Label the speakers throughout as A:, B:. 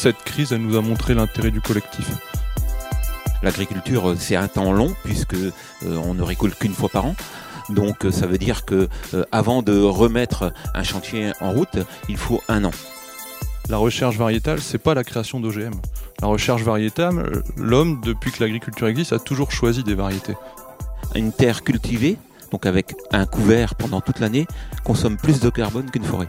A: cette crise, elle nous a montré l'intérêt du collectif.
B: L'agriculture, c'est un temps long puisque on ne récolte qu'une fois par an. Donc ça veut dire que avant de remettre un chantier en route, il faut un an.
A: La recherche variétale, c'est pas la création d'OGM. La recherche variétale, l'homme, depuis que l'agriculture existe, a toujours choisi des variétés.
B: Une terre cultivée, donc avec un couvert pendant toute l'année, consomme plus de carbone qu'une forêt.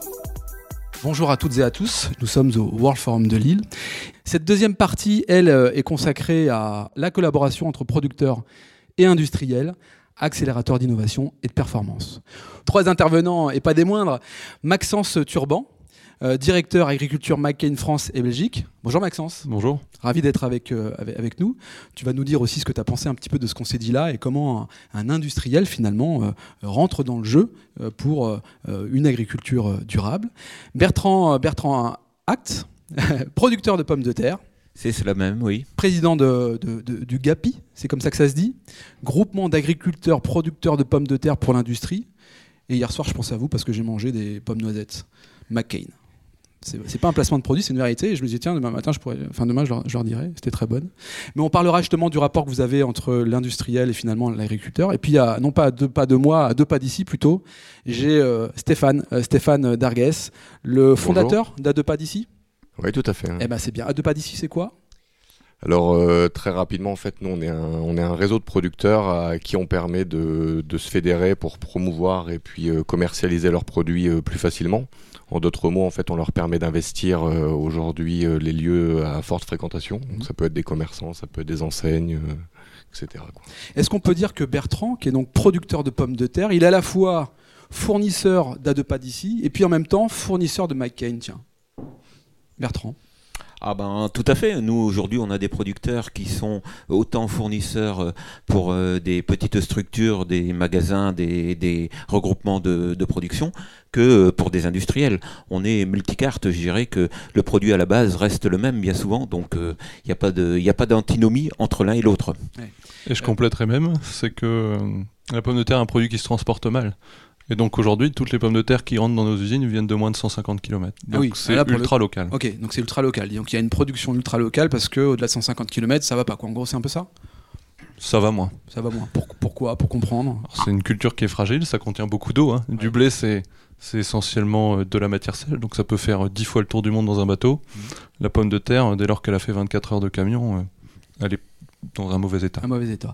C: Bonjour à toutes et à tous, nous sommes au World Forum de Lille. Cette deuxième partie, elle, euh, est consacrée à la collaboration entre producteurs et industriels, accélérateurs d'innovation et de performance. Trois intervenants, et pas des moindres, Maxence Turban, euh, directeur agriculture McCain France et Belgique. Bonjour Maxence.
A: Bonjour.
C: Ravi d'être avec, euh, avec, nous. Tu vas nous dire aussi ce que tu as pensé un petit peu de ce qu'on s'est dit là et comment un, industriel finalement euh, rentre dans le jeu pour une agriculture durable. Bertrand, Bertrand Act, producteur de pommes de terre.
B: C'est cela même, oui.
C: Président de, du GAPI, c'est comme ça que ça se dit. Groupement d'agriculteurs producteurs de pommes de terre pour l'industrie. Et hier soir, je pense à vous parce que j'ai mangé des pommes noisettes. McCain. C'est pas un placement de produit, c'est une vérité. Et je me disais, tiens, demain matin, je pourrais, enfin demain, je leur, dirai, c'était très bonne. Mais on parlera justement du rapport que vous avez entre l'industriel et finalement l'agriculteur. Et puis, à, non pas à deux pas de moi, à deux pas d'ici plutôt, j'ai euh, Stéphane, euh, Stéphane Dargues, le fondateur d'À deux pas d'ici.
D: Oui, tout à fait.
C: Eh ben, c'est bien. À deux pas d'ici, c'est quoi?
D: Alors euh, très rapidement, en fait, nous on est un, on est un réseau de producteurs à qui on permet de, de se fédérer pour promouvoir et puis commercialiser leurs produits plus facilement. En d'autres mots, en fait, on leur permet d'investir euh, aujourd'hui euh, les lieux à forte fréquentation. Donc, mhm. ça peut être des commerçants, ça peut être des enseignes, euh, etc.
C: Est-ce qu'on peut dire que Bertrand, qui est donc producteur de pommes de terre, il est à la fois fournisseur d'Adepa d'ici et puis en même temps fournisseur de McCain, tiens? Bertrand
B: ah ben tout à fait. Nous aujourd'hui on a des producteurs qui sont autant fournisseurs euh, pour euh, des petites structures, des magasins, des, regroupements de, production que euh, pour des industriels. On est multicarte, je dirais que le produit à la base reste le même bien souvent, donc il n'y a pas de, a pas d'antinomie entre l'un et l'autre.
A: Et je compléterais même, c'est que la pomme de terre est un produit qui se transporte mal. Et donc aujourd'hui, toutes les pommes de terre qui rentrent dans nos usines viennent de moins de 150 km.
C: Ah donc
A: c'est ultra local.
C: Ok, donc c'est ultra local. Donc il y a une production ultra locale parce qu'au-delà de 150 km, ça va pas quoi. En gros, c'est un peu ça?
A: Ça va moins.
C: Ça va moins. pourquoi? Pour comprendre
A: C'est une culture qui est fragile, ça contient beaucoup d'eau. Hein. Du blé, c'est essentiellement euh, de la matière sèche, donc ça peut faire 10 fois le tour du monde dans un bateau. Mmh. La pomme de terre, dès lors qu'elle a fait 24 heures de camion, euh, elle est dans un mauvais état.
C: Un mauvais état.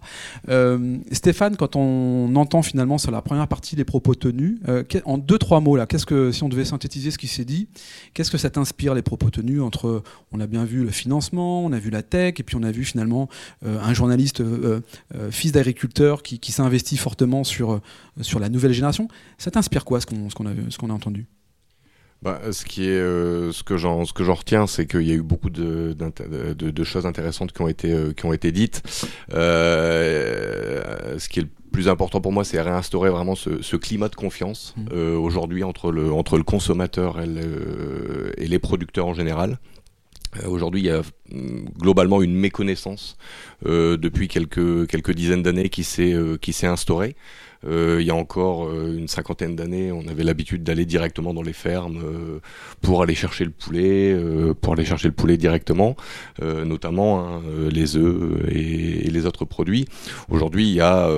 C: Euh, Stéphane, quand on entend finalement sur la première partie les propos tenus, euh, en deux trois mots là, qu'est-ce que si on devait synthétiser ce qui s'est dit, qu'est-ce que ça t'inspire les propos tenus entre, on a bien vu le financement, on a vu la tech, et puis on a vu finalement euh, un journaliste fils d'agriculteur qui, qui s'investit fortement sur sur la nouvelle génération. Ça t'inspire quoi ce qu'on ce qu'on a ce qu'on a entendu?
D: Bah, ce qui est, euh, ce que j'en, ce que j'en retiens, c'est qu'il y a eu beaucoup de, de, de, choses intéressantes qui ont été, euh, qui ont été dites. Euh, ce qui est le plus important pour moi, c'est réinstaurer vraiment ce, ce climat de confiance mmh. euh, aujourd'hui entre le, entre le consommateur et, le, et les producteurs en général. Aujourd'hui, il y a mm, globalement une méconnaissance depuis quelques, quelques dizaines d'années qui s'est, qui s'est instaurée. Euh, il y a encore euh, une cinquantaine d'années, on avait l'habitude d'aller directement dans les fermes euh, pour aller chercher le poulet, pour aller chercher le poulet directement, notamment hein, les œufs et, les autres produits. Aujourd'hui, il y a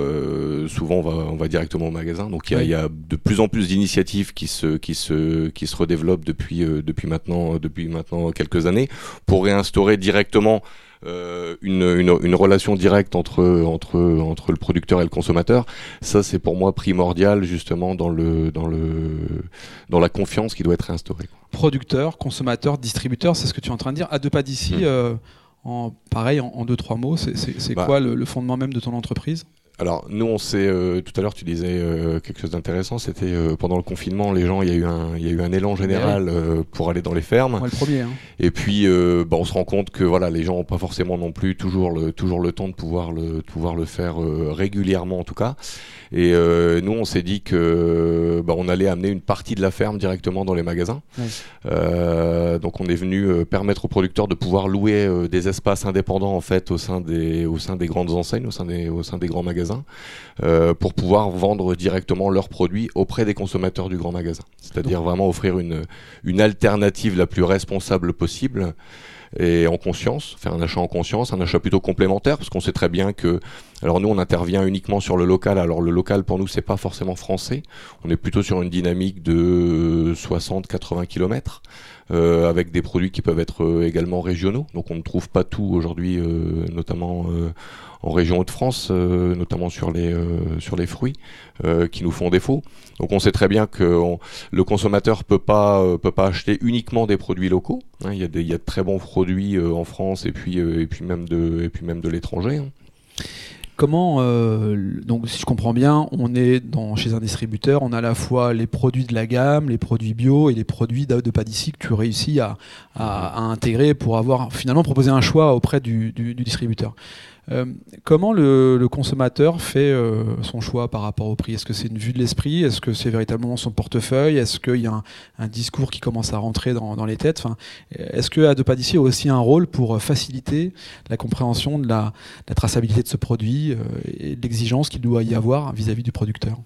D: souvent on va, on va directement au magasin, donc il y a, il y a de plus en plus d'initiatives qui se qui se qui se redéveloppent depuis depuis maintenant depuis maintenant quelques années. Pour réinstaurer directement euh, une, une, relation directe entre, entre, entre le producteur et le consommateur, ça c'est pour moi primordial justement dans, le, dans, le, dans la confiance qui doit être instaurée.
C: Producteur, consommateur, distributeur, c'est ce que tu es en train de dire. À deux pas d'ici, hmm. euh, en, pareil, en, deux, trois mots, c'est bah. quoi le, fondement même de ton entreprise?
D: Alors nous on sait euh, tout à l'heure tu disais euh, quelque chose d'intéressant c'était euh, pendant le confinement les gens il y a eu un il y a eu un élan général pour aller dans les fermes.
C: Le premier, hein.
D: et puis bah, on se rend compte que voilà les gens n'ont pas forcément non plus toujours le toujours le temps de pouvoir le de pouvoir le faire régulièrement en tout cas. Et euh, nous, on s'est dit que bah, on allait amener une partie de la ferme directement dans les magasins. Euh, donc, on est venu euh, permettre aux producteurs de pouvoir louer des espaces indépendants en fait au sein des au sein des grandes enseignes, au sein des au sein des grands magasins, pour pouvoir vendre directement leurs produits auprès des consommateurs du grand magasin. C'est-à-dire vraiment offrir une alternative la plus responsable possible et en conscience, faire un achat en conscience, un achat plutôt complémentaire, parce qu'on sait très bien que, alors nous on intervient uniquement sur le local, alors le local pour nous c'est pas forcément français, on est plutôt sur une dynamique de 60-80 km, euh, avec des produits qui peuvent être euh, également régionaux, donc on ne trouve pas tout aujourd'hui, euh, notamment euh, en région Hauts-de-France, euh, notamment sur les, euh, sur les fruits euh, qui nous font défaut. Donc on sait très bien que le consommateur peut pas peut pas acheter uniquement des produits locaux. Hein. il, y a des, il y a de très bons produits en France et puis et puis même de et puis même de l'étranger.
C: Comment, donc si je comprends bien, on est chez un distributeur, on a à la fois les produits de la gamme, les produits bio et les produits de, de d'ici que tu réussis à, intégrer pour avoir finalement proposé un choix auprès du distributeur. Euh, comment le, consommateur fait euh, son choix par rapport au prix? Est-ce que c'est une vue de l'esprit? Est-ce que c'est véritablement son portefeuille? Est-ce qu'il y a un, discours qui commence à rentrer dans, les têtes? Est-ce que Adepadici a aussi un rôle pour faciliter la compréhension de la, traçabilité de ce produit euh, et l'exigence qu'il doit y avoir vis à -vis du producteur?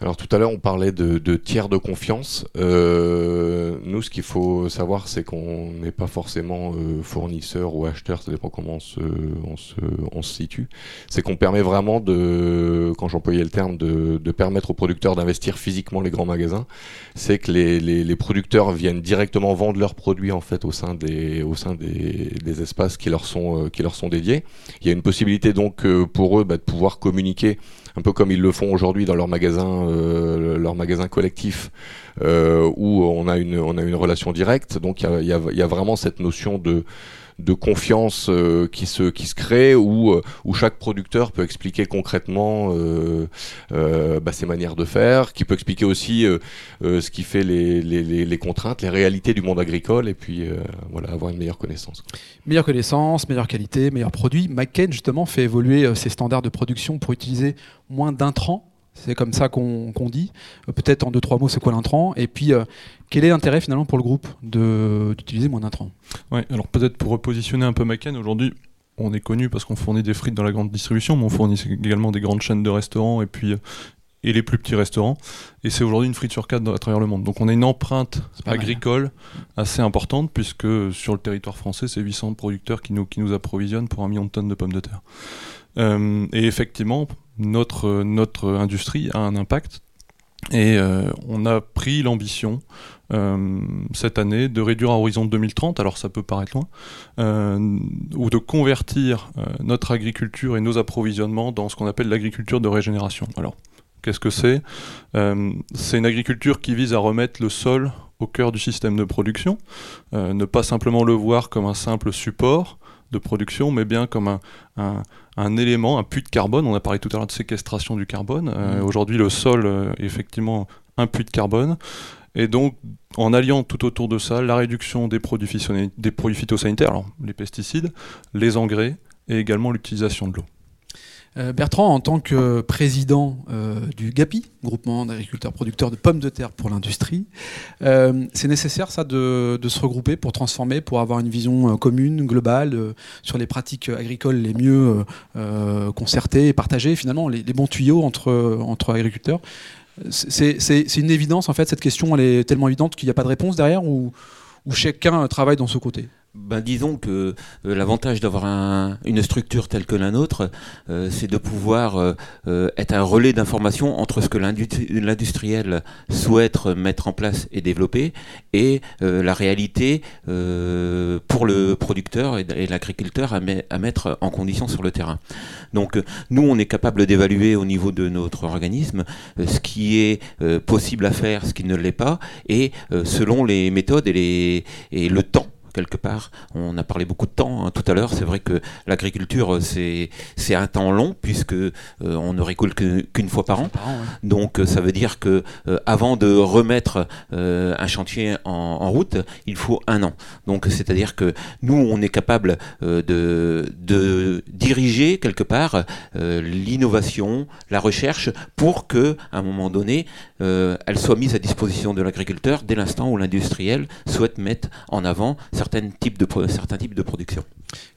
D: Alors tout à l'heure on parlait de, tiers de confiance. Euh, nous ce qu'il faut savoir c'est qu'on n'est pas forcément euh, fournisseur ou acheteur, ça dépend comment on se, on se, on se situe. C'est qu'on permet vraiment de, quand j'employais le terme, de, de, permettre aux producteurs d'investir physiquement les grands magasins. C'est que les, les, les, producteurs viennent directement vendre leurs produits en fait au sein des, au sein des, des espaces qui leur sont, euh, qui leur sont dédiés. Il y a une possibilité donc euh, pour eux bah, de pouvoir communiquer un peu comme ils le font aujourd'hui dans leur magasin, euh, leur magasin collectif, euh, où on a une on a une relation directe. Donc il y a, vraiment cette notion de de confiance euh, qui se qui se crée où euh, où chaque producteur peut expliquer concrètement euh, bah, ses manières de faire, qui peut expliquer aussi ce qui fait les, les, les, contraintes, les réalités du monde agricole et puis voilà avoir une meilleure connaissance.
C: Meilleure connaissance, meilleure qualité, meilleur produit. McCain justement fait évoluer ses standards de production pour utiliser moins d'intrants c'est comme ça qu'on dit. Peut-être en deux, trois mots, c'est quoi l'intrant? Et puis, quel est l'intérêt finalement pour le groupe d'utiliser moins d'intrants
A: Oui, alors peut-être pour repositionner un peu McCann, aujourd'hui, on est connu parce qu'on fournit des frites dans la grande distribution, mais on fournit également des grandes chaînes de restaurants et puis et les plus petits restaurants. Et c'est aujourd'hui une frite sur quatre à travers le monde. Donc on a une empreinte agricole assez importante puisque sur le territoire français, c'est 800 producteurs qui nous, qui nous approvisionnent pour un million de tonnes de pommes de terre. Euh, et effectivement, notre, notre industrie a un impact. Et euh, on a pris l'ambition euh, cette année de réduire à horizon 2030, alors ça peut paraître loin, euh, ou de convertir notre agriculture et nos approvisionnements dans ce qu'on appelle l'agriculture de régénération. Alors, qu'est-ce que c'est? C'est une agriculture qui vise à remettre le sol au cœur du système de production, ne pas simplement le voir comme un simple support, de production, mais bien comme un, un, élément, un puits de carbone. On a parlé tout à l'heure de séquestration du carbone. Euh, mmh. Aujourd'hui, le sol euh, est effectivement un puits de carbone. Et donc, en alliant tout autour de ça la réduction des produits, des produits phytosanitaires, alors les pesticides, les engrais et également l'utilisation de l'eau.
C: Euh, Bertrand, en tant que président euh, du GAPI, groupement d'agriculteurs producteurs de pommes de terre pour l'industrie, euh, c'est nécessaire ça de, se regrouper pour transformer, pour avoir une vision commune, globale, sur les pratiques agricoles les mieux concertées et partagées, finalement les, bons tuyaux entre, agriculteurs. C'est une évidence en fait, cette question elle est tellement évidente qu'il n'y a pas de réponse derrière ou, ou chacun travaille dans ce côté
B: ben, disons que euh, l'avantage d'avoir un, une structure telle que la nôtre, euh, c'est de pouvoir euh, être un relais d'information entre ce que l'industriel souhaite mettre en place et développer et la réalité pour le producteur et, l'agriculteur à, à, mettre en condition sur le terrain. Donc nous, on est capable d'évaluer au niveau de notre organisme ce qui est possible à faire, ce qui ne l'est pas, et selon les méthodes et, les, et le temps quelque part. On a parlé beaucoup de temps hein, tout à l'heure. C'est vrai que l'agriculture, c'est c'est un temps long puisque euh, on ne récolte qu'une fois par an. Donc ça veut dire que avant de remettre un chantier en, en, route, il faut un an. Donc c'est-à-dire que nous, on est capable de, de diriger quelque part l'innovation, la recherche pour que à un moment donné, elle soit mise à disposition de l'agriculteur dès l'instant où l'industriel souhaite mettre en avant certains types de, certains types de production.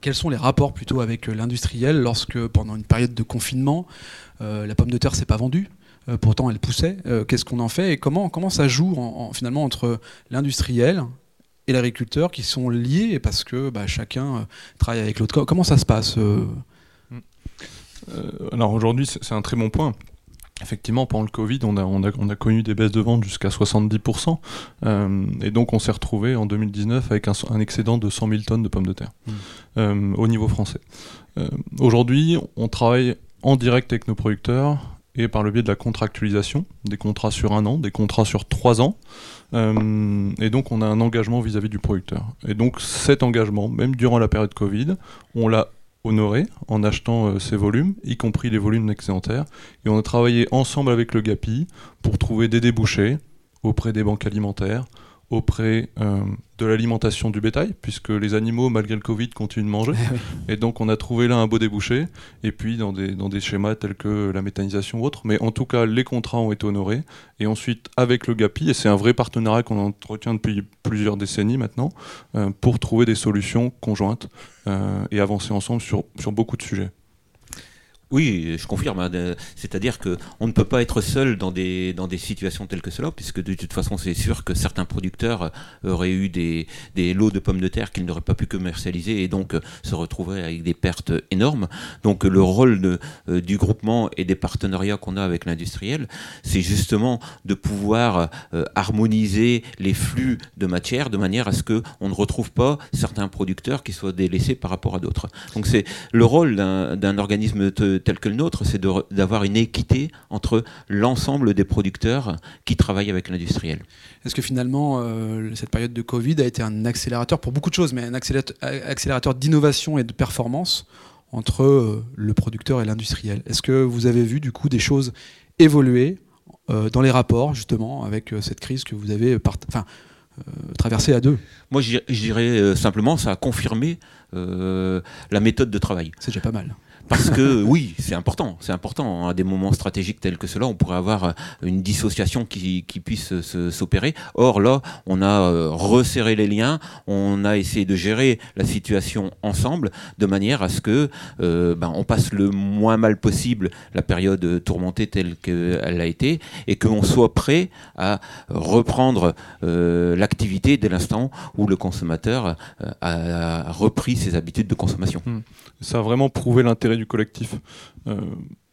C: Quels sont les rapports plutôt avec euh, l'industriel lorsque pendant une période de confinement, euh, la pomme de terre s'est pas vendue euh, pourtant elle poussait. Qu'est-ce qu'on en fait et comment, comment ça joue finalement entre l'industriel et l'agriculteur qui sont liés parce que bah, chacun travaille avec l'autre Comment ça se passe
A: Alors aujourd'hui c'est un très bon point. Effectivement, pendant le Covid, on a, on a, connu des baisses de vente jusqu'à 70%. Euh, et donc, on s'est retrouvé en 2019 avec un, excédent de 100 000 tonnes de pommes de terre mmh. euh, au niveau français. Euh, aujourd'hui, on travaille en direct avec nos producteurs et par le biais de la contractualisation, des contrats sur un an, des contrats sur trois ans. et donc, on a un engagement vis-à-vis -vis du producteur. Et donc, cet engagement, même durant la période Covid, on l'a honoré en achetant euh, ces volumes, y compris les volumes d'excédentaire. Et on a travaillé ensemble avec le GAPI pour trouver des débouchés auprès des banques alimentaires, auprès euh, de l'alimentation du bétail, puisque les animaux, malgré le Covid, continuent de manger. Et donc on a trouvé là un beau débouché, et puis dans des, dans des schémas tels que la méthanisation ou autre. Mais en tout cas, les contrats ont été honorés. Et ensuite, avec le GAPI, et c'est un vrai partenariat qu'on entretient depuis plusieurs décennies maintenant, euh, pour trouver des solutions conjointes euh, et avancer ensemble sur, sur beaucoup de sujets.
B: Oui, je confirme. Hein, c'est-à-dire que on ne peut pas être seul dans des dans des situations telles que cela, puisque de toute façon, c'est sûr que certains producteurs auraient eu des, des lots de pommes de terre qu'ils n'auraient pas pu commercialiser et donc se retrouveraient avec des pertes énormes. Donc le rôle de, euh, du groupement et des partenariats qu'on a avec l'industriel, c'est justement de pouvoir euh, harmoniser les flux de matière de manière à ce que on ne retrouve pas certains producteurs qui soient délaissés par rapport à d'autres. Donc c'est le rôle d'un organisme tel que le nôtre, c'est d'avoir une équité entre l'ensemble des producteurs qui travaillent avec l'industriel.
C: Est-ce que finalement, euh, cette période de Covid a été un accélérateur pour beaucoup de choses, mais un accélérateur d'innovation et de performance entre euh, le producteur et l'industriel? Est-ce que vous avez vu du coup des choses évoluer euh, dans les rapports justement avec cette crise que vous avez enfin, traversée à deux?
B: Moi, je dirais simplement, ça a confirmé la méthode de travail.
C: C'est déjà pas mal.
B: Parce que oui, c'est important, c'est important. À des moments stratégiques tels que cela, on pourrait avoir euh, une dissociation qui, puisse s'opérer. Or là, on a euh, resserré les liens, on a essayé de gérer la situation ensemble de manière à ce que euh, ben, on passe le moins mal possible la période tourmentée telle qu'elle a été et qu'on soit prêt à reprendre l'activité dès l'instant où le consommateur a repris ses habitudes de consommation. Hmm.
A: Ça a vraiment prouvé l'intérêt du collectif. Euh,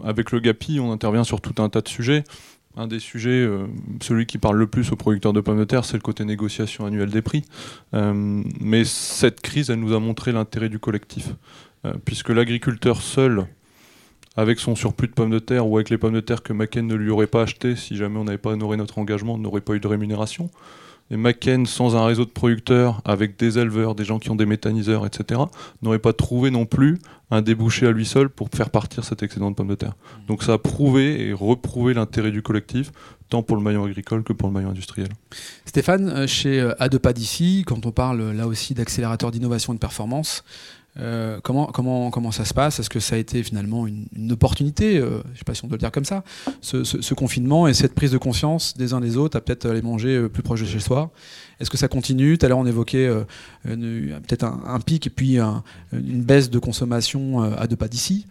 A: avec le GAPI, on intervient sur tout un tas de sujets. Un des sujets, euh, celui qui parle le plus aux producteurs de pommes de terre, c'est le côté négociation annuelle des prix. Euh, mais cette crise, elle nous a montré l'intérêt du collectif. puisque l'agriculteur seul, avec son surplus de pommes de terre ou avec les pommes de terre que Macken ne lui aurait pas acheté si jamais on n'avait pas honoré notre engagement, n'aurait pas eu de rémunération. Et Macken, sans un réseau de producteurs, avec des éleveurs, des gens qui ont des méthaniseurs, etc., n'aurait pas trouvé non plus un débouché à lui seul pour faire partir cet excédent de pommes de terre. Mmh. Donc ça a prouvé et reprouvé l'intérêt du collectif, tant pour le maillon agricole que pour le maillon industriel.
C: Stéphane, euh, chez euh, A2PA d'ici, quand on parle là aussi d'accélérateur d'innovation et de performance, euh, comment, comment, comment ça se passe? Est-ce que ça a été finalement une, opportunité euh, Je ne sais pas si on doit le dire comme ça. Ce, confinement et cette prise de conscience des uns des autres à peut-être aller manger euh, plus proche de chez soi? Est-ce que ça continue? Tout à l'heure, on évoquait peut-être un, pic et puis une baisse de consommation à deux pas d'ici.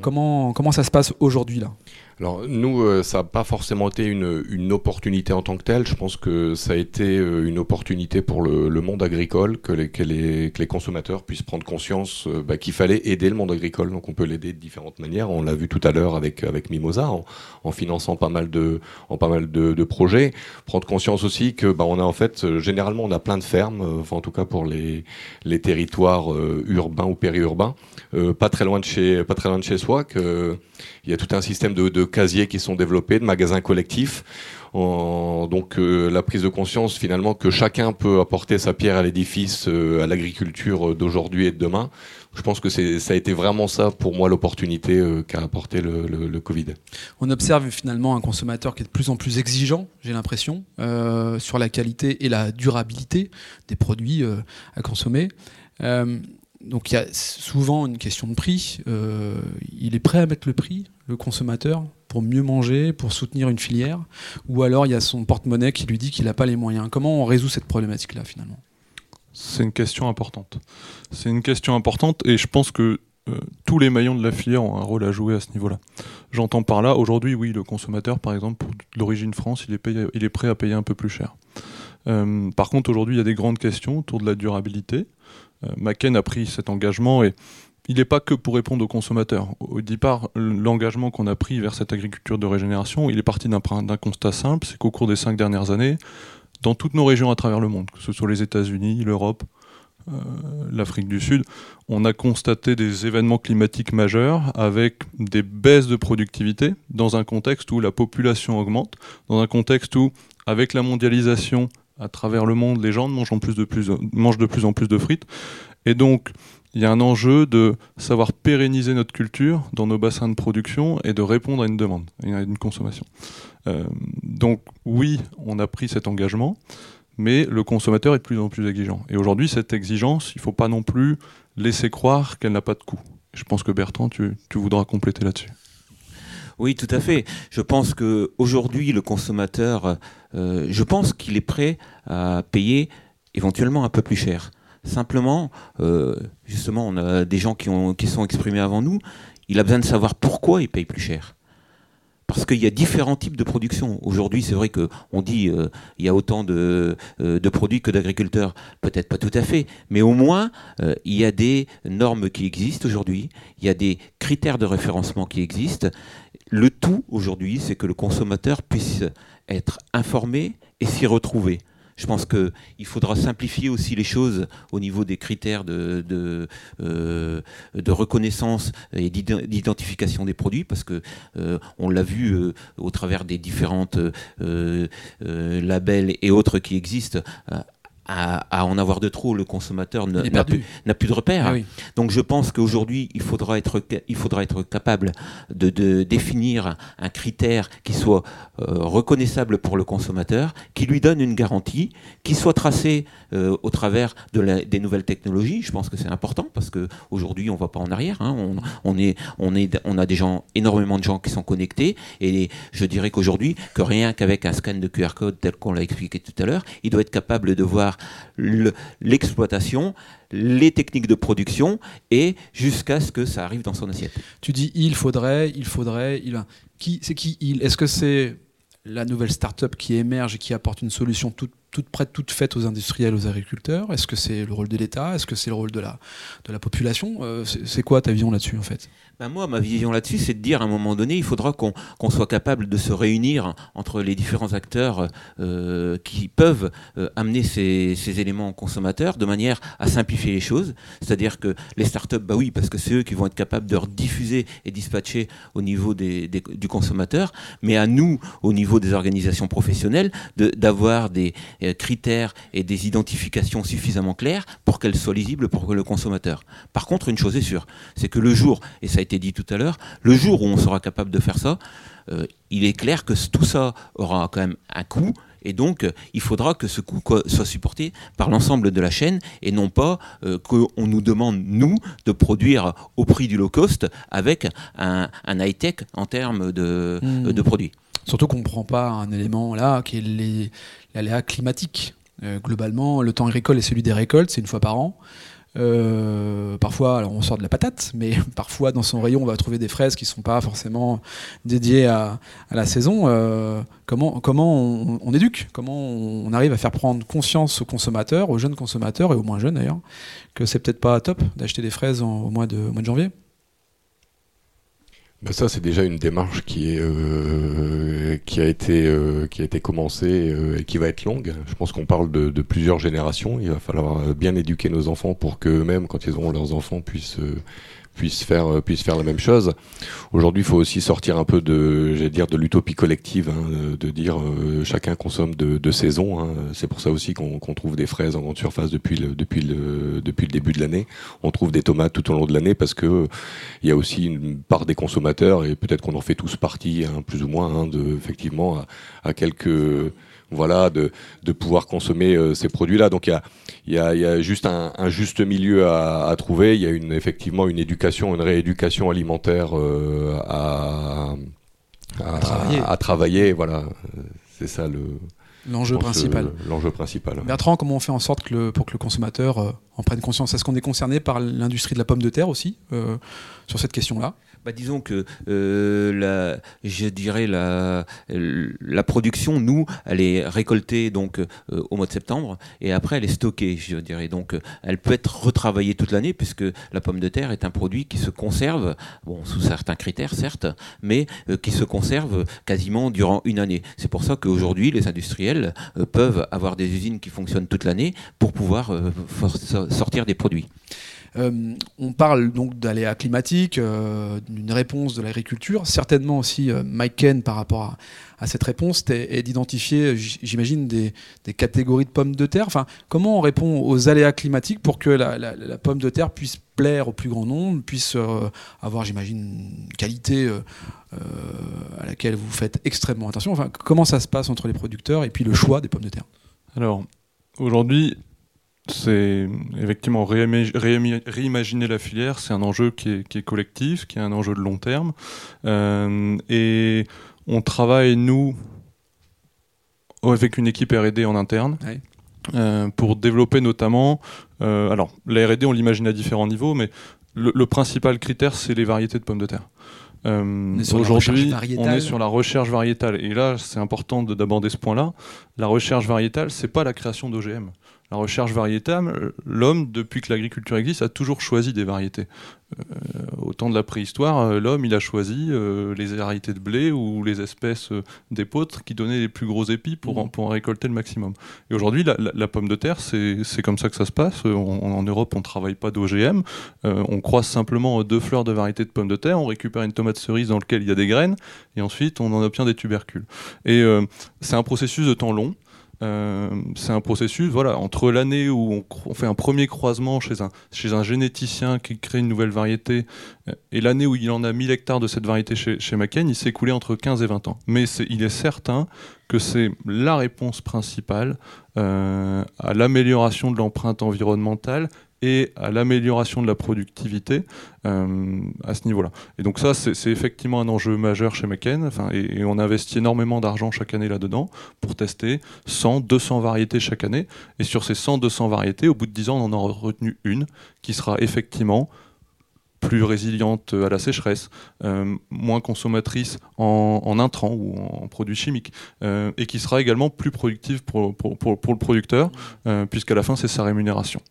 C: comment, comment ça se passe aujourd'hui là?
D: Alors nous, euh, ça n'a pas forcément été une, une, opportunité en tant que telle. Je pense que ça a été euh, une opportunité pour le, le monde agricole, que les, que, les, que les, consommateurs puissent prendre conscience euh, bah, qu'il fallait aider le monde agricole. Donc on peut l'aider de différentes manières. On l'a vu tout à l'heure avec, avec Mimosa, en, en, finançant pas mal de, en pas mal de, de, projets. Prendre conscience aussi que bah, on a en fait, généralement, on a plein de fermes, enfin en tout cas pour les, les territoires urbains ou périurbains, pas très loin de chez, pas très loin de chez soi, que il y a tout un système de, casiers qui sont développés, de magasins collectifs. donc la prise de conscience finalement que chacun peut apporter sa pierre à l'édifice, à l'agriculture d'aujourd'hui et de demain je pense que ça a été vraiment ça pour moi l'opportunité euh, qu'a apporté le, Covid.
C: On observe finalement un consommateur qui est de plus en plus exigeant, j'ai l'impression, euh, sur la qualité et la durabilité des produits euh, à consommer. Donc il y a souvent une question de prix. il est prêt à mettre le prix, le consommateur, pour mieux manger, pour soutenir une filière, ou alors il y a son porte-monnaie qui lui dit qu'il n'a pas les moyens? Comment on résout cette problématique-là finalement?
A: C'est une question importante. C'est une question importante et je pense que euh, tous les maillons de la filière ont un rôle à jouer à ce niveau-là. J'entends par là, aujourd'hui, oui, le consommateur, par exemple, pour l'origine France, il est, il est prêt à payer un peu plus cher. Euh, par contre, aujourd'hui, il y a des grandes questions autour de la durabilité. Euh, a pris cet engagement et il n'est pas que pour répondre aux consommateurs. Au départ, l'engagement qu'on a pris vers cette agriculture de régénération, il est parti d'un constat simple, c'est qu'au cours des cinq dernières années, dans toutes nos régions à travers le monde, que ce soit les États-Unis, l'Europe, euh, l'Afrique du Sud, on a constaté des événements climatiques majeurs avec des baisses de productivité dans un contexte où la population augmente, dans un contexte où, avec la mondialisation à travers le monde, les gens mangent, de plus, de plus en plus de frites. Et donc, il y a un enjeu de savoir pérenniser notre culture dans nos bassins de production et de répondre à une demande, à une consommation. Euh, donc oui, on a pris cet engagement, mais le consommateur est de plus en plus exigeant. Et aujourd'hui, cette exigence, il ne faut pas non plus laisser croire qu'elle n'a pas de coût. Je pense que Bertrand, tu, voudras compléter là-dessus.
B: Oui, tout à fait. Je pense qu'aujourd'hui, le consommateur, euh, je pense qu'il est prêt à payer éventuellement un peu plus cher. Simplement, euh, justement, on a des gens qui, ont, qui sont exprimés avant nous, il a besoin de savoir pourquoi il paye plus cher parce qu'il y a différents types de production. Aujourd'hui, c'est vrai qu'on dit qu'il euh, y a autant euh, de produits que d'agriculteurs. Peut-être pas tout à fait, mais au moins, il y a des normes qui existent aujourd'hui, il y a des critères de référencement qui existent. Le tout aujourd'hui, c'est que le consommateur puisse être informé et s'y retrouver. Je pense qu'il faudra simplifier aussi les choses au niveau des critères de, de, euh, reconnaissance et d'identification des produits, parce que euh, on l'a vu euh, au travers des différentes labels et autres qui existent à, en avoir de trop, le consommateur n'a plus, plus, de repères. Ah Donc je pense qu'aujourd'hui, il faudra être, il faudra être capable de, de définir un critère qui soit euh, reconnaissable pour le consommateur, qui lui donne une garantie, qui soit tracé euh, au travers de la, des nouvelles technologies. Je pense que c'est important parce qu'aujourd'hui, on ne va pas en arrière. Hein. On, on, est, on, est, on a des gens, énormément de gens qui sont connectés et je dirais qu'aujourd'hui, que rien qu'avec un scan de QR code tel qu'on l'a expliqué tout à l'heure, il doit être capable de voir l'exploitation, les techniques de production et jusqu'à ce que ça arrive dans son assiette.
C: Tu dis il faudrait, il faudrait, il qui c'est qui il? Est-ce que c'est la nouvelle start-up qui émerge et qui apporte une solution toute prête, toute faite aux industriels, aux agriculteurs? Est-ce que c'est le rôle de l'État? Est-ce que c'est le rôle de la, de la population? Euh, C'est quoi ta vision là-dessus en fait?
B: Ben moi, ma vision là-dessus, c'est de dire à un moment donné, il faudra qu'on soit capable de se réunir entre les différents acteurs euh, qui peuvent euh, amener ces, éléments aux consommateurs de manière à simplifier les choses. C'est-à-dire que les startups, bah oui, parce que c'est eux qui vont être capables de rediffuser et dispatcher au niveau du consommateur, mais à nous, au niveau des organisations professionnelles, d'avoir des euh, critères et des identifications suffisamment claires pour qu'elles soient lisibles pour le consommateur. Par contre, une chose est sûre, c'est que le jour, et ça a été dit tout à l'heure, le jour où on sera capable de faire ça, euh, il est clair que tout ça aura quand même un coût. Et donc, euh, il faudra que ce coût soit supporté par l'ensemble de la chaîne et non pas euh, qu'on nous demande, nous, de produire au prix du low cost avec un, high-tech en termes de, hmm. de produits.
C: Surtout qu'on ne prend pas un élément là qui est l'aléa climatique. globalement, le temps agricole est celui des récoltes, c'est une fois par an. Euh, parfois, alors on sort de la patate, mais parfois dans son rayon, on va trouver des fraises qui ne sont pas forcément dédiées à, la saison. Euh, comment comment on, éduque? Comment on, arrive à faire prendre conscience aux consommateurs, aux jeunes consommateurs et aux moins jeunes d'ailleurs, que c'est peut-être pas top d'acheter des fraises au, mois de, au mois de janvier?
D: Ben ça, c'est déjà une démarche qui, est, euh, qui, a, été, euh, qui a été commencée euh, et qui va être longue. Je pense qu'on parle de, de, plusieurs générations. Il va falloir bien éduquer nos enfants pour qu'eux-mêmes, quand ils auront leurs enfants, puissent, puissent faire, puissent faire la même chose. Aujourd'hui, il faut aussi sortir un peu de, j'allais dire, de l'utopie collective, hein, de dire chacun consomme de, de saison. Hein. C'est pour ça aussi qu'on trouve des fraises en grande surface depuis le, depuis le, depuis le début de l'année. On trouve des tomates tout au long de l'année parce que il y a aussi une part des consommateurs et peut-être qu'on en fait tous partie, hein, plus ou moins, hein, de effectivement à, à quelques voilà, de, de pouvoir consommer euh, ces produits-là. Donc il y a, y, a, y a juste un, un juste milieu à, à, trouver. Il y a une, effectivement une éducation, une rééducation alimentaire euh, à, à, travailler. à, travailler. Voilà, c'est ça le.
C: L'enjeu principal.
D: L'enjeu principal.
C: Bertrand, comment on fait en sorte que le, pour que le consommateur euh, en prenne conscience? Est-ce qu'on est concerné par l'industrie de la pomme de terre aussi sur cette question-là?
B: Bah, disons que euh, la, je dirais la, la production, nous, elle est récoltée donc euh, au mois de septembre et après elle est stockée, je dirais. Donc euh, elle peut être retravaillée toute l'année puisque la pomme de terre est un produit qui se conserve, bon sous certains critères certes, mais euh, qui se conserve quasiment durant une année. C'est pour ça qu'aujourd'hui les industriels euh, peuvent avoir des usines qui fonctionnent toute l'année pour pouvoir sortir des produits.
C: Euh, on parle donc d'aléas climatiques, euh, d'une réponse de l'agriculture. Certainement aussi, euh, Ken, par rapport à, cette réponse, est, d'identifier, j'imagine, des, catégories de pommes de terre. Enfin, comment on répond aux aléas climatiques pour que la, pomme de terre puisse plaire au plus grand nombre, puisse euh, avoir, j'imagine, une qualité à laquelle vous faites extrêmement attention. Enfin, comment ça se passe entre les producteurs et puis le choix des pommes de terre?
A: Alors, aujourd'hui, c'est effectivement réimaginer la filière, c'est un enjeu qui est, qui est, collectif, qui est un enjeu de long terme. Euh, et on travaille, nous, avec une équipe RD en interne. Euh, pour développer notamment, euh, alors la R&D on l'imagine à différents niveaux, mais le, le principal critère c'est les variétés de pommes de terre.
C: Euh,
A: Aujourd'hui, on est sur la recherche variétale. Et là, c'est important d'aborder ce point-là. La recherche variétale, c'est pas la création d'OGM la recherche variétale, l'homme, depuis que l'agriculture existe, a toujours choisi des variétés. Euh, au temps de la préhistoire, euh, l'homme, il a choisi euh, les variétés de blé ou les espèces euh, d'épeautres qui donnaient les plus gros épis pour, mmh. pour en récolter le maximum. Et aujourd'hui, la, la, la, pomme de terre, c'est comme ça que ça se passe. On, en Europe, on ne travaille pas d'OGM. Euh, on croise simplement deux fleurs de variétés de pommes de terre, on récupère une tomate cerise dans laquelle il y a des graines, et ensuite, on en obtient des tubercules. Et euh, c'est un processus de temps long. Euh, c'est un processus, voilà, entre l'année où on, fait un premier croisement chez un, généticien qui crée une nouvelle variété euh, et l'année où il en a 1000 hectares de cette variété chez, chez il s'est écoulé entre 15 et 20 ans. Mais il est certain que c'est la réponse principale euh, à l'amélioration de l'empreinte environnementale et à l'amélioration de la productivité euh, à ce niveau-là. Et donc ça, c'est effectivement un enjeu majeur chez McCain, et, on investit énormément d'argent chaque année là-dedans pour tester 100, 200 variétés chaque année. Et sur ces 100, 200 variétés, au bout de 10 ans, on en aura retenu une qui sera effectivement plus résiliente à la sécheresse, euh, moins consommatrice en, intrants ou en produits chimiques, euh, et qui sera également plus productive pour, pour, le producteur, puisqu'à la fin, c'est sa rémunération.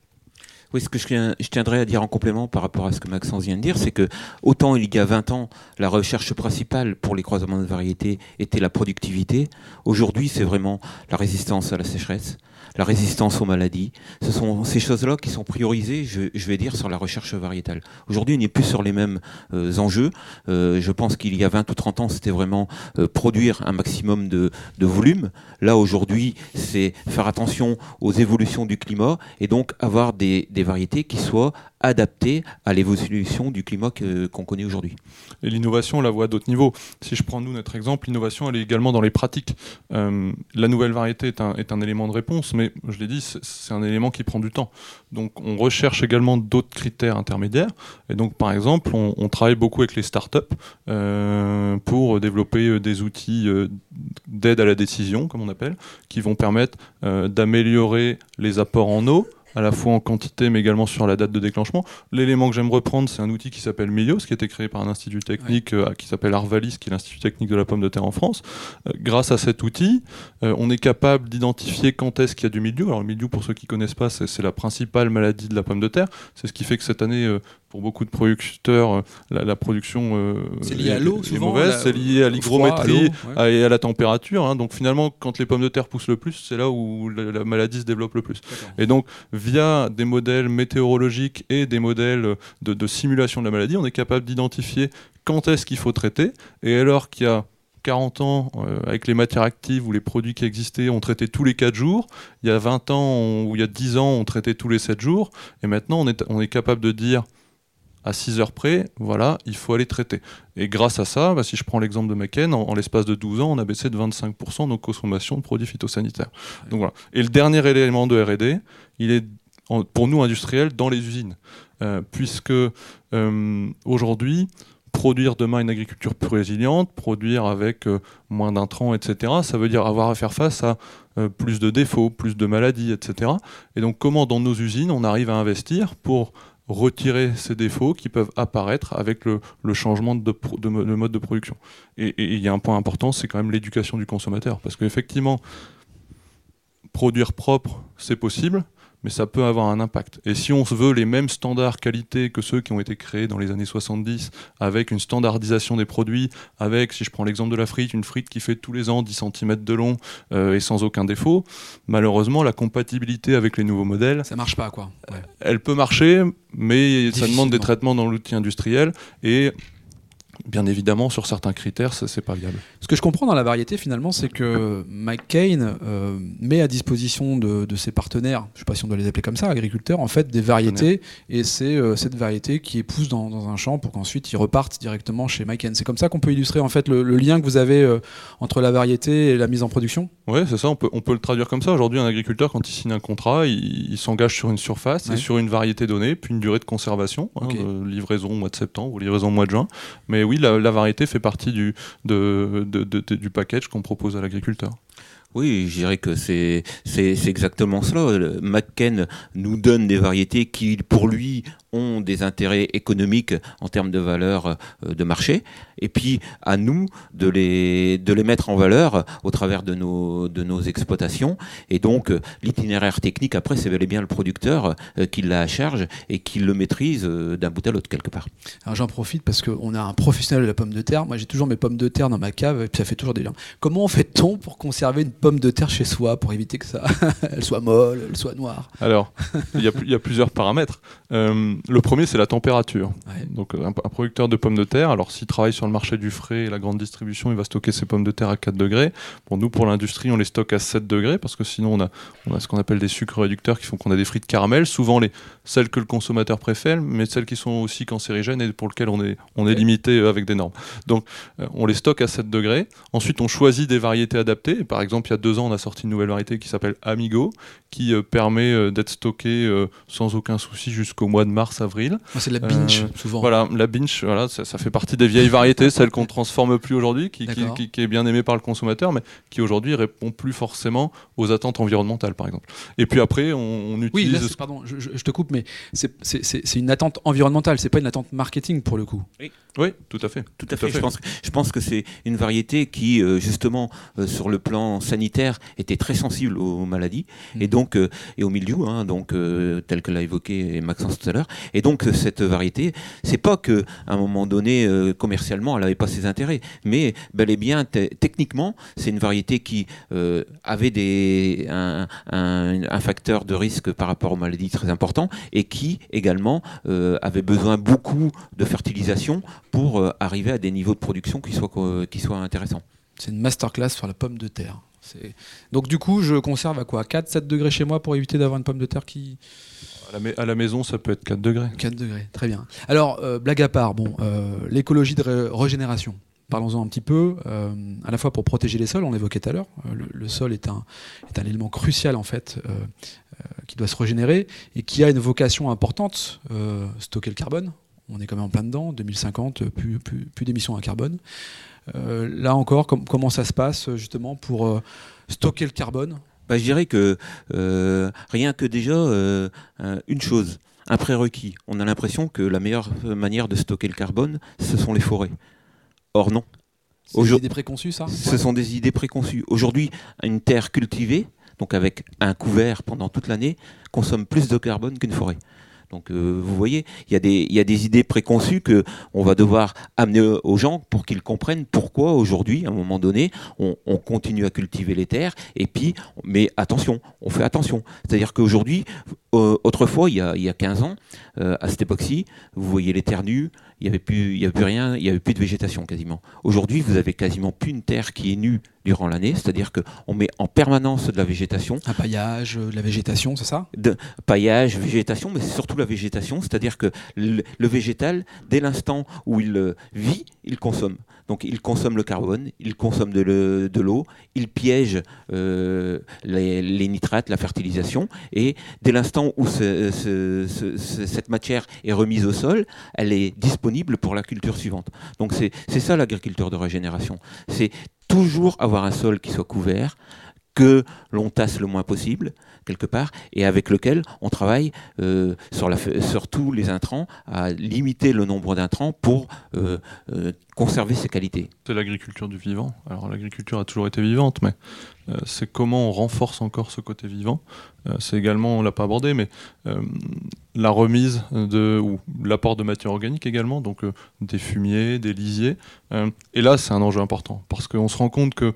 B: Oui, ce que je, tiendrais à dire en complément par rapport à ce que Maxence vient de dire, c'est que autant il y a 20 ans, la recherche principale pour les croisements de variétés était la productivité, aujourd'hui c'est vraiment la résistance à la sécheresse, la résistance aux maladies. Ce sont ces choses-là qui sont priorisées, je, vais dire, sur la recherche variétale. Aujourd'hui, on n'est plus sur les mêmes euh, enjeux. Euh, je pense qu'il y a 20 ou 30 ans, c'était vraiment euh, produire un maximum de, volume. Là, aujourd'hui, c'est faire attention aux évolutions du climat et donc avoir des variétés qui soient adaptées à l'évolution du climat qu'on qu connaît aujourd'hui.
A: Et l'innovation, on la voit à d'autres niveaux. Si je prends nous notre exemple, l'innovation, elle est également dans les pratiques. Euh, la nouvelle variété est un, est un élément de réponse, mais je l'ai dit, c'est un élément qui prend du temps. Donc on recherche également d'autres critères intermédiaires. Et donc par exemple, on, travaille beaucoup avec les startups euh, pour développer des outils euh, d'aide à la décision, comme on appelle, qui vont permettre euh, d'améliorer les apports en eau, à la fois en quantité mais également sur la date de déclenchement. L'élément que j'aime reprendre, c'est un outil qui s'appelle Milios, qui a été créé par un institut technique ouais. euh, qui s'appelle Arvalis, qui est l'institut technique de la pomme de terre en France. Euh, grâce à cet outil, euh, on est capable d'identifier quand est-ce qu'il y a du mildiou. Alors le mildiou, pour ceux qui connaissent pas, c'est la principale maladie de la pomme de terre. C'est ce qui fait que cette année, pour beaucoup de producteurs, euh, la, la production
C: euh, lié à l'eau,
A: est mauvaise, c'est lié à l'hygrométrie ouais. et à la température. Hein. Donc finalement, quand les pommes de terre poussent le plus, c'est là où la, la, maladie se développe le plus. Et donc, via des modèles météorologiques et des modèles de, de simulation de la maladie, on est capable d'identifier quand est-ce qu'il faut traiter. Et alors qu'il y a 40 ans, euh, avec les matières actives ou les produits qui existaient, on traitait tous les 4 jours. Il y a 20 ans ou il y a 10 ans, on traitait tous les 7 jours. Et maintenant, on est, on est capable de dire à 6 heures près, voilà, il faut aller traiter. Et grâce à ça, bah, si je prends l'exemple de McKen, en, l'espace de 12 ans, on a baissé de 25% nos consommations de produits phytosanitaires. Donc, voilà. Et le dernier élément de RD, il est pour nous industriels dans les usines. Euh, puisque euh, aujourd'hui, produire demain une agriculture plus résiliente, produire avec euh, moins d'intrants, etc. Ça veut dire avoir à faire face à plus de défauts, plus de maladies, etc. Et donc comment dans nos usines on arrive à investir pour retirer ces défauts qui peuvent apparaître avec le, changement de, mode de production. Et il y a un point important, c'est quand même l'éducation du consommateur. Parce qu'effectivement, produire propre, c'est possible, mais ça peut avoir un impact. Et si on veut les mêmes standards qualité que ceux qui ont été créés dans les années 70, avec une standardisation des produits, avec, si je prends l'exemple de la frite, une frite qui fait tous les ans 10 cm de long euh, et sans aucun défaut, malheureusement, la compatibilité avec les nouveaux modèles...
C: Ça marche pas, quoi.
A: Elle peut marcher, mais ça demande des traitements dans l'outil industriel, et bien évidemment, sur certains critères, ça c'est pas viable.
C: Ce que je comprends dans la variété, finalement, c'est que McCain euh, met à disposition de, ses partenaires, je ne sais pas si on doit les appeler comme ça, agriculteurs, en fait, des variétés, et c'est euh, cette variété qui est pousse dans, un champ pour qu'ensuite ils repartent directement chez McCain. C'est comme ça qu'on peut illustrer en fait le, lien que vous avez euh, entre la variété et la mise en production?
A: Oui, c'est ça. On peut, on peut le traduire comme ça. Aujourd'hui, un agriculteur, quand il signe un contrat, il, s'engage sur une surface et sur une variété donnée, puis une durée de conservation, hein, livraison au mois de septembre ou livraison au mois de juin. Mais oui, la, variété fait partie du, du package qu'on propose à l'agriculteur.
B: Oui, je dirais que c'est exactement cela. McKen nous donne des variétés qui, pour lui, ont des intérêts économiques en termes de valeur euh, de marché, et puis à nous de les, de les mettre en valeur au travers de nos, de nos exploitations. Et donc euh, l'itinéraire technique, après, c'est bel et bien le producteur euh, qui l'a à charge et qui le maîtrise d'un bout à l'autre quelque part.
C: Alors j'en profite parce qu'on a un professionnel de la pomme de terre. Moi j'ai toujours mes pommes de terre dans ma cave, et puis ça fait toujours des liens. Comment fait-on pour conserver une pomme de terre chez soi, pour éviter que ça elle soit molle, elle soit noire?
A: Alors, il y, y, a plusieurs paramètres. Le premier, c'est la température. Donc, un, producteur de pommes de terre, alors s'il travaille sur le marché du frais et la grande distribution, il va stocker ses pommes de terre à 4 degrés. Bon, nous, pour l'industrie, on les stocke à 7 degrés parce que sinon, on a, on a ce qu'on appelle des sucres réducteurs qui font qu'on a des frites caramel, souvent les, celles que le consommateur préfère, mais celles qui sont aussi cancérigènes et pour lesquelles on est, on est limité euh, avec des normes. Donc, euh, on les stocke à 7 degrés. Ensuite, on choisit des variétés adaptées. Par exemple, il y a deux ans, on a sorti une nouvelle variété qui s'appelle Amigo, qui euh, permet d'être stockée sans aucun souci jusqu'au mois de mars,
C: Ah, c'est la binge, euh, souvent.
A: Voilà, la binge, voilà, ça, fait partie des vieilles variétés, celles qu'on transforme plus aujourd'hui, qui, qui, est bien aimée par le consommateur, mais qui aujourd'hui répond plus forcément aux attentes environnementales, par exemple. Et puis après, on, utilise.
C: Oui, pardon, je, te coupe, mais c'est une attente environnementale, c'est pas une attente marketing pour le coup.
A: Oui, oui tout à fait.
B: Tout à, fait. Je, pense, je pense que c'est une variété qui, euh, justement, euh, sur le plan sanitaire, était très sensible aux maladies et mm. donc et au milieu, hein, donc tel que l'a évoqué Maxence tout à l'heure. Et donc cette variété, c'est pas que à un moment donné euh, commercialement elle n'avait pas ses intérêts, mais bel et bien techniquement c'est une variété qui euh, avait des, un, facteur de risque par rapport aux maladies très important et qui également euh, avait besoin beaucoup de fertilisation pour arriver à des niveaux de production qui soient, qui soient intéressants.
C: C'est une masterclass sur la pomme de terre. Donc du coup, je conserve à quoi? 4-7 degrés chez moi pour éviter d'avoir une pomme de terre qui...
A: À la, maison, ça peut être 4 degrés.
C: 4 degrés, très bien. Alors, euh, blague à part, bon, euh, l'écologie de régénération. Parlons-en un petit peu, euh, à la fois pour protéger les sols, on l'évoquait tout à l'heure, le, sol est un, est un élément crucial en fait, qui doit se régénérer et qui a une vocation importante, stocker le carbone, on est quand même en plein dedans, 2050, plus, plus, plus d'émissions à carbone. là encore, comment ça se passe justement pour stocker le carbone
B: bah, je dirais que euh, rien que déjà euh, une chose, un prérequis. On a l'impression que la meilleure manière de stocker le carbone, ce sont les forêts. Or non.
C: C'est des idées préconçues, ça?
B: Ce sont des idées préconçues. Aujourd'hui, une terre cultivée, donc avec un couvert pendant toute l'année, consomme plus de carbone qu'une forêt. Donc euh, vous voyez, il y, a des, idées préconçues que on va devoir amener aux gens pour qu'ils comprennent pourquoi aujourd'hui, à un moment donné, on, continue à cultiver les terres. Et puis, mais attention, on fait attention. C'est-à-dire qu'aujourd'hui, euh, autrefois, il y, a, il y a 15 ans, euh, à cette époque-ci, vous voyez les terres nues, il n'y avait, plus, il y avait plus rien, il n'y avait plus de végétation quasiment. Aujourd'hui, vous avez quasiment plus une terre qui est nue durant l'année, c'est-à-dire qu'on met en permanence de la végétation.
C: Un paillage, de la végétation, c'est ça?
B: De, Paillage, végétation, mais c'est surtout la végétation, c'est-à-dire que le, végétal, dès l'instant où il euh, vit, il consomme. Donc il consomme le carbone, il consomme de l'eau, il piège euh, les, nitrates, la fertilisation, et dès l'instant où cette matière est remise au sol, elle est disponible pour la culture suivante. Donc c'est ça l'agriculture de régénération. C'est toujours avoir un sol qui soit couvert, que l'on tasse le moins possible, quelque part, et avec lequel on travaille euh, sur, tous les intrants, à limiter le nombre d'intrants pour euh, euh, conserver ses qualités.
A: C'est l'agriculture du vivant. Alors l'agriculture a toujours été vivante, mais c'est comment on renforce encore ce côté vivant. c'est également, on l'a pas abordé, mais la remise de, ou l'apport de matière organique également, donc des fumiers, des lisiers. et là, c'est un enjeu important, parce qu'on se rend compte que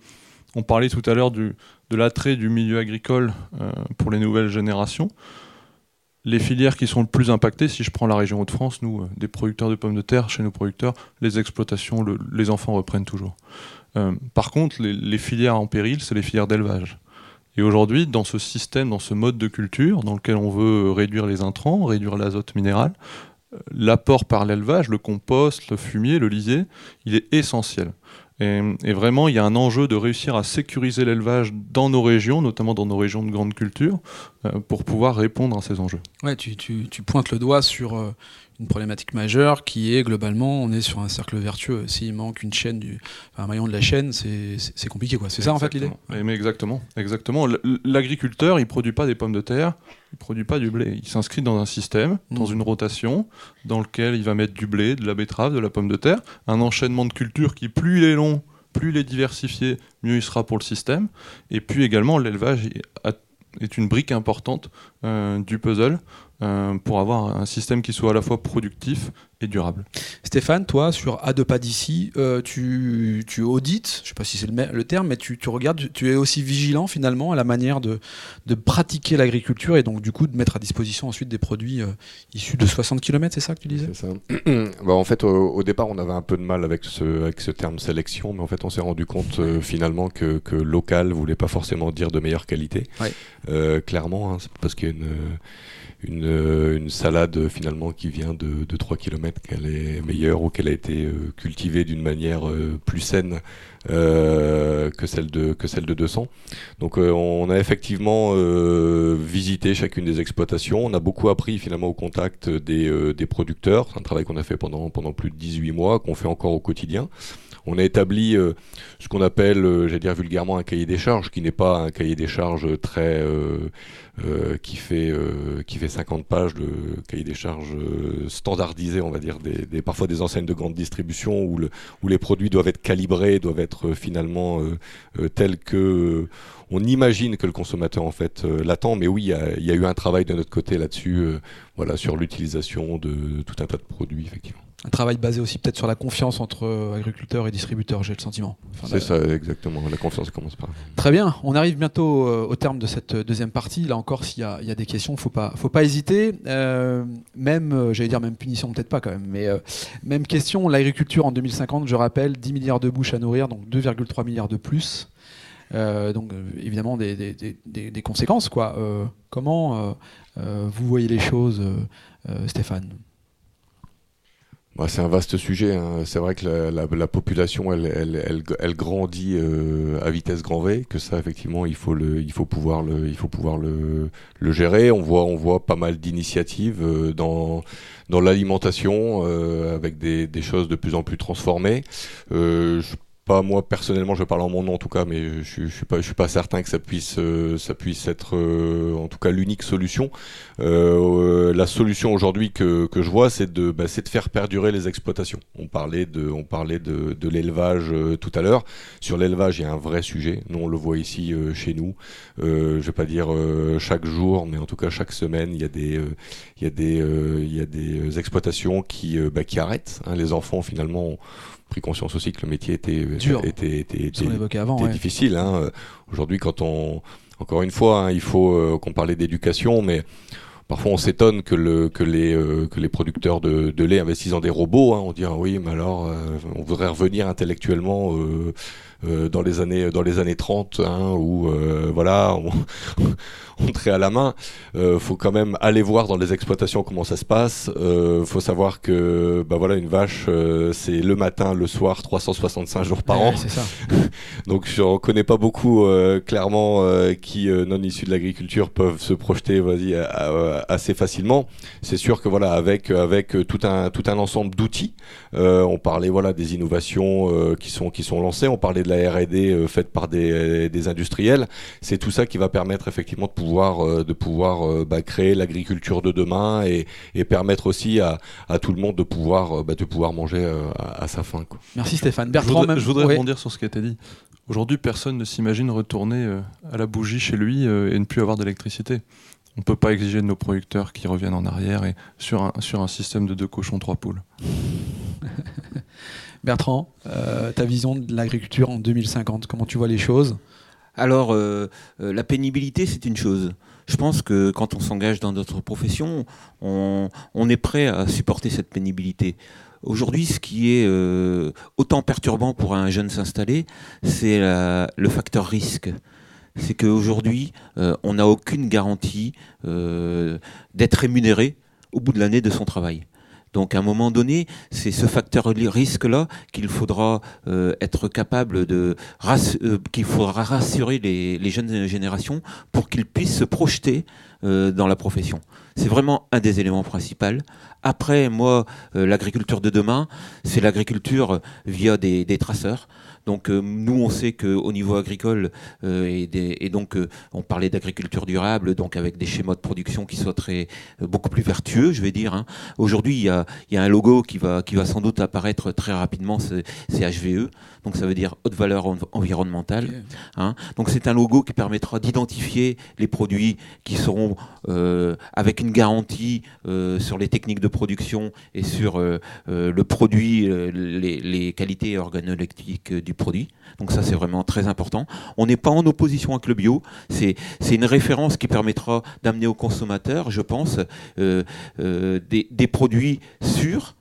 A: on parlait tout à l'heure de l'attrait du milieu agricole euh, pour les nouvelles générations. Les filières qui sont le plus impactées, si je prends la région Hauts-de-France, nous, euh, des producteurs de pommes de terre, chez nos producteurs, les exploitations, les enfants reprennent toujours. Euh, par contre, les, filières en péril, c'est les filières d'élevage. Et aujourd'hui, dans ce système, dans ce mode de culture, dans lequel on veut réduire les intrants, réduire l'azote minéral, l'apport par l'élevage, le compost, le fumier, le lisier, il est essentiel. Et, vraiment, il y a un enjeu de réussir à sécuriser l'élevage dans nos régions, notamment dans nos régions de grande culture, euh, pour pouvoir répondre à ces enjeux.
C: Ouais, tu, pointes le doigt sur euh, une problématique majeure qui est globalement, on est sur un cercle vertueux. S'il manque une chaîne, du, un maillon de la chaîne, c'est compliqué. quoi. C'est ça en fait l'idée?
A: Mais exactement. exactement. L'agriculteur, il produit pas des pommes de terre, il produit pas du blé. Il s'inscrit dans un système, dans mmh. une rotation, dans lequel il va mettre du blé, de la betterave, de la pomme de terre, un enchaînement de cultures qui, plus il est long, plus il est diversifié, mieux il sera pour le système. Et puis également, l'élevage est une brique importante euh, du puzzle euh, pour avoir un système qui soit à la fois productif et durable.
C: Stéphane, toi, sur À deux pas d'ici, euh, tu, tu, audites, je ne sais pas si c'est le, terme, mais tu, tu, regardes, tu es aussi vigilant finalement à la manière de, de pratiquer l'agriculture et donc du coup de mettre à disposition ensuite des produits euh, issus de 60 km, c'est ça que tu disais?
D: C'est ça. bah, en fait, au, départ, on avait un peu de mal avec ce, avec ce terme sélection, mais en fait, on s'est rendu compte finalement que, que local ne voulait pas forcément dire de meilleure qualité. clairement, hein, parce qu'il y a une une, euh, une, salade finalement qui vient de, de 3 km qu'elle est meilleure ou qu'elle a été euh, cultivée d'une manière euh, plus saine euh, que celle de que celle de 200. Donc on a effectivement visité chacune des exploitations. On a beaucoup appris finalement au contact des, des producteurs. C'est un travail qu'on a fait pendant pendant plus de 18 mois, qu'on fait encore au quotidien. On a établi ce qu'on appelle, j'allais dire vulgairement, un cahier des charges, qui n'est pas un cahier des charges très euh, qui fait euh, qui fait 50 pages de cahier des charges euh, standardisé, on va dire, des, parfois des enseignes de grande distribution où, le, où les produits doivent être calibrés, doivent être finalement tels que on imagine que le consommateur en fait l'attend. Mais oui, il y, a, il y, a, eu un travail de notre côté là-dessus, voilà, sur l'utilisation de tout un tas de produits, effectivement
C: un travail basé aussi peut-être sur la confiance entre euh, agriculteurs et distributeurs, j'ai le sentiment.
D: c'est ça, exactement. La confiance commence par.
C: Très bien. On arrive bientôt euh, au terme de cette deuxième partie. Là encore, s'il y, a des questions, faut pas, faut pas hésiter. Euh, même, j'allais dire même punition, peut-être pas quand même, mais même question. L'agriculture en 2050, je rappelle, 10 milliards de bouches à nourrir, donc 2,3 milliards de plus. donc évidemment des, des, des, conséquences quoi. comment vous voyez les choses, Stéphane?
D: Bah, c'est un vaste sujet. Hein. C'est vrai que la, population, elle, grandit euh, à vitesse grand V. Que ça, effectivement, il faut le, il faut pouvoir le, il faut pouvoir le, gérer. On voit, on voit pas mal d'initiatives euh, dans dans l'alimentation euh, avec des, choses de plus en plus transformées. je pas moi personnellement, je parle en mon nom en tout cas, mais je, je suis pas, je suis pas certain que ça puisse, euh, ça puisse être euh, en tout cas l'unique solution. Euh, la solution aujourd'hui que, que je vois, c'est de, bah, de faire perdurer les exploitations. On parlait de, on parlait de, de l'élevage tout à l'heure. Sur l'élevage, il y a un vrai sujet. Nous, on le voit ici chez nous. je vais pas dire chaque jour, mais en tout cas chaque semaine, il y a des, il y a des, il y a des exploitations qui, bah, qui arrêtent. Hein. Les enfants finalement pris conscience aussi que le métier était
C: Dur.
D: était, était,
C: était, avant,
D: était difficile. Hein. Aujourd'hui, quand on encore une fois, hein, il faut euh, qu'on parlait d'éducation, mais parfois on s'étonne que, le, que, les, euh, que les producteurs de, de, lait investissent dans des robots. Hein. On dit ah oui, mais alors euh, on voudrait revenir intellectuellement dans les années dans les années 30 hein, où voilà on, on trait à la main. Euh, faut quand même aller voir dans les exploitations comment ça se passe. Euh, faut savoir que bah voilà une vache euh, c'est le matin, le soir, 365 jours par an.
C: Ça.
D: Donc je connais pas beaucoup euh, clairement euh, qui non issus de l'agriculture peuvent se projeter vas-y assez facilement. C'est sûr que voilà avec avec tout un tout un ensemble d'outils. on parlait voilà des innovations qui sont qui sont lancées. On parlait de la R&D faite par des, des industriels. C'est tout ça qui va permettre effectivement de pouvoir, euh, de pouvoir euh, bah, créer l'agriculture de demain et, permettre aussi à, tout le monde de pouvoir, euh, bah, de pouvoir manger à, sa faim.
C: Merci Stéphane. Bertrand,
A: je voudrais, rebondir sur ce qui a été dit. Aujourd'hui, personne ne s'imagine retourner à la bougie chez lui et ne plus avoir d'électricité. On ne peut pas exiger de nos producteurs qu'ils reviennent en arrière et sur un, sur un système de deux cochons, trois poules.
C: Bertrand, ta vision de l'agriculture en 2050, comment tu vois les choses?
B: Alors, euh, euh, la pénibilité, c'est une chose. Je pense que quand on s'engage dans notre profession, on, est prêt à supporter cette pénibilité. Aujourd'hui, ce qui est euh, autant perturbant pour un jeune s'installer, c'est le facteur risque. C'est qu'aujourd'hui, on n'a aucune garantie d'être rémunéré au bout de l'année de son travail. Donc à un moment donné, c'est ce facteur risque-là qu'il faudra euh, être capable de euh, qu'il faudra rassurer les, jeunes générations pour qu'ils puissent se projeter euh, dans la profession. C'est vraiment un des éléments principaux. Après, moi, l'agriculture de demain, c'est l'agriculture via des traceurs. Donc euh, nous, on sait qu'au niveau agricole, euh, et, donc euh, on parlait d'agriculture durable, donc avec des schémas de production qui soient très, beaucoup plus vertueux, je vais dire. Hein. Aujourd'hui, il y a, un logo qui va, qui va sans doute apparaître très rapidement, c'est HVE, donc ça veut dire haute valeur environnementale. Hein. Donc c'est un logo qui permettra d'identifier les produits qui seront avec une garantie sur les techniques de production et sur le produit, les, qualités organoleptiques du produit. Donc ça, c'est vraiment très important. On n'est pas en opposition avec le bio. C'est une référence qui permettra d'amener aux consommateurs, je pense, euh, euh, des, produits sûrs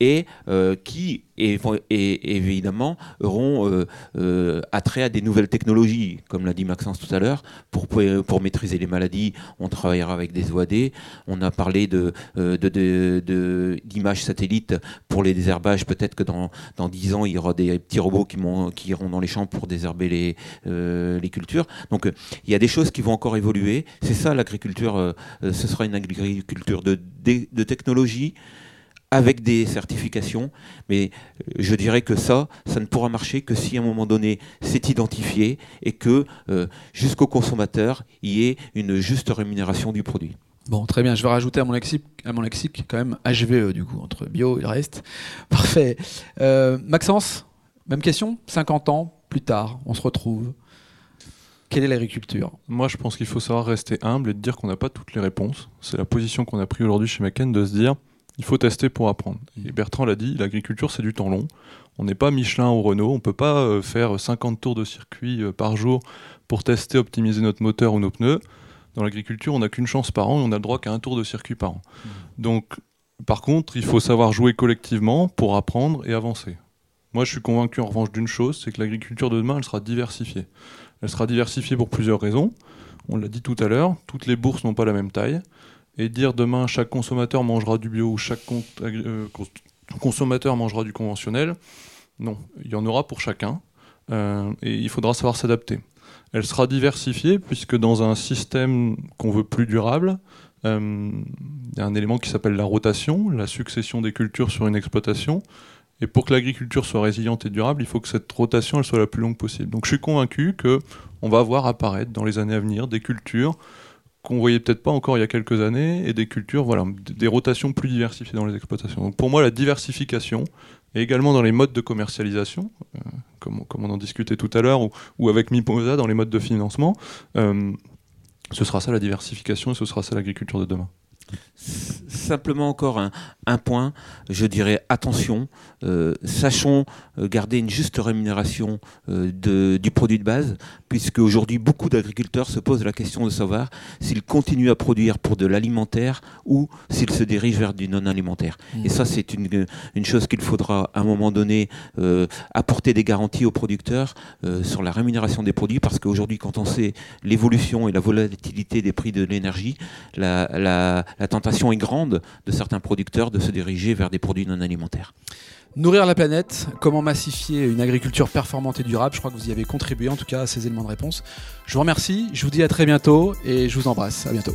B: et euh, qui évidemment auront euh, euh, attrait à des nouvelles technologies, comme l'a dit Maxence tout à l'heure, pour, maîtriser les maladies, on travaillera avec des OAD, on a parlé d'images satellites pour les désherbages, peut-être que dans, dans 10 ans, il y aura des petits robots qui, iront dans les champs pour désherber les, cultures. Donc il y a des choses qui vont encore évoluer, c'est ça l'agriculture, ce sera une agriculture de technologie, avec des certifications, mais euh, je dirais que ça, ça ne pourra marcher que si à un moment donné c'est identifié et que euh, jusqu'au consommateur, il y ait une juste rémunération du produit.
C: Bon, très bien, je vais rajouter à mon lexique, à mon lexique quand même HVE du coup, entre bio et le reste. Parfait. Euh, Maxence, même question, 50 ans plus tard, on se retrouve. Quelle est l'agriculture
A: Moi, je pense qu'il faut savoir rester humble et dire qu'on n'a pas toutes les réponses. C'est la position qu'on a prise aujourd'hui chez Macken de se dire il faut tester pour apprendre. Et Bertrand l'a dit, l'agriculture c'est du temps long. On n'est pas Michelin ou Renault, on ne peut pas euh, faire 50 tours de circuit euh, par jour pour tester, optimiser notre moteur ou nos pneus. Dans l'agriculture, on n'a qu'une chance par an et on a le droit qu'à un tour de circuit par an. Mmh. Donc, par contre, il faut savoir jouer collectivement pour apprendre et avancer. Moi, je suis convaincu en revanche d'une chose, c'est que l'agriculture de demain, elle sera diversifiée. Elle sera diversifiée pour plusieurs raisons. On l'a dit tout à l'heure, toutes les bourses n'ont pas la même taille et dire demain chaque consommateur mangera du bio ou chaque euh, consommateur mangera du conventionnel, non, il y en aura pour chacun euh, et il faudra savoir s'adapter. Elle sera diversifiée puisque dans un système qu'on veut plus durable, euh, il y a un élément qui s'appelle la rotation, la succession des cultures sur une exploitation. Et pour que l'agriculture soit résiliente et durable, il faut que cette rotation elle soit la plus longue possible. Donc je suis convaincu que on va voir apparaître dans les années à venir des cultures qu'on voyait peut-être pas encore il y a quelques années et des cultures, voilà, des rotations plus diversifiées dans les exploitations. Donc pour moi, la diversification et également dans les modes de commercialisation, euh, comme, on en discutait tout à l'heure, ou, avec Miposa dans les modes de financement, euh, ce sera ça la diversification et ce sera ça l'agriculture de demain.
B: Simplement encore un, point, je dirais attention, euh, sachons garder une juste rémunération du produit de base, puisque aujourd'hui beaucoup d'agriculteurs se posent la question de savoir s'ils continuent à produire pour de l'alimentaire ou s'ils se dirigent vers du non-alimentaire. Et ça, c'est une, une, chose qu'il faudra à un moment donné euh, apporter des garanties aux producteurs euh, sur la rémunération des produits, parce qu'aujourd'hui, quand on sait l'évolution et la volatilité des prix de l'énergie, la, la, la tentation est grande de certains producteurs de se diriger vers des produits non alimentaires.
C: Nourrir la planète, comment massifier une agriculture performante et durable, je crois que vous y avez contribué en tout cas à ces éléments de réponse. Je vous remercie, je vous dis à très bientôt et je vous embrasse. À bientôt.